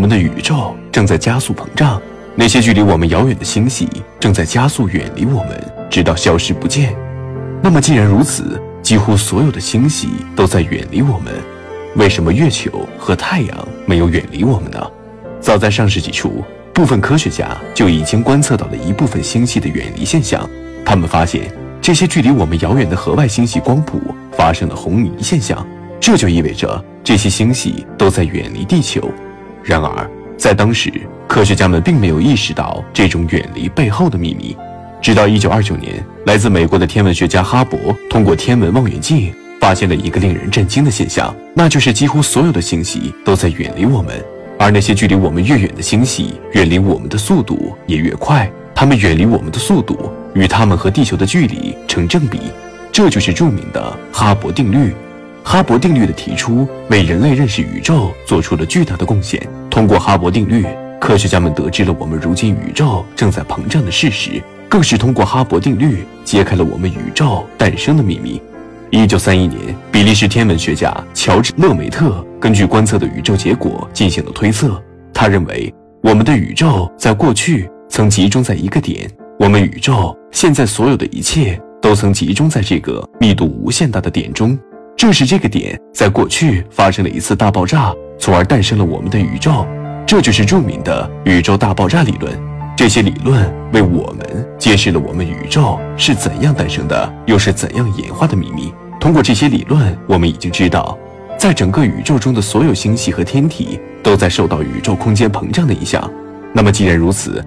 我们的宇宙正在加速膨胀，那些距离我们遥远的星系正在加速远离我们，直到消失不见。那么，既然如此，几乎所有的星系都在远离我们，为什么月球和太阳没有远离我们呢？早在上世纪初，部分科学家就已经观测到了一部分星系的远离现象。他们发现，这些距离我们遥远的河外星系光谱发生了红移现象，这就意味着这些星系都在远离地球。然而，在当时，科学家们并没有意识到这种远离背后的秘密。直到1929年，来自美国的天文学家哈勃通过天文望远镜发现了一个令人震惊的现象，那就是几乎所有的星系都在远离我们，而那些距离我们越远的星系，远离我们的速度也越快。它们远离我们的速度与它们和地球的距离成正比，这就是著名的哈勃定律。哈勃定律的提出为人类认识宇宙做出了巨大的贡献。通过哈勃定律，科学家们得知了我们如今宇宙正在膨胀的事实。更是通过哈勃定律揭开了我们宇宙诞生的秘密。一九三一年，比利时天文学家乔治·勒梅特根据观测的宇宙结果进行了推测。他认为，我们的宇宙在过去曾集中在一个点，我们宇宙现在所有的一切都曾集中在这个密度无限大的点中。正是这个点在过去发生了一次大爆炸，从而诞生了我们的宇宙。这就是著名的宇宙大爆炸理论。这些理论为我们揭示了我们宇宙是怎样诞生的，又是怎样演化的秘密。通过这些理论，我们已经知道，在整个宇宙中的所有星系和天体都在受到宇宙空间膨胀的影响。那么，既然如此，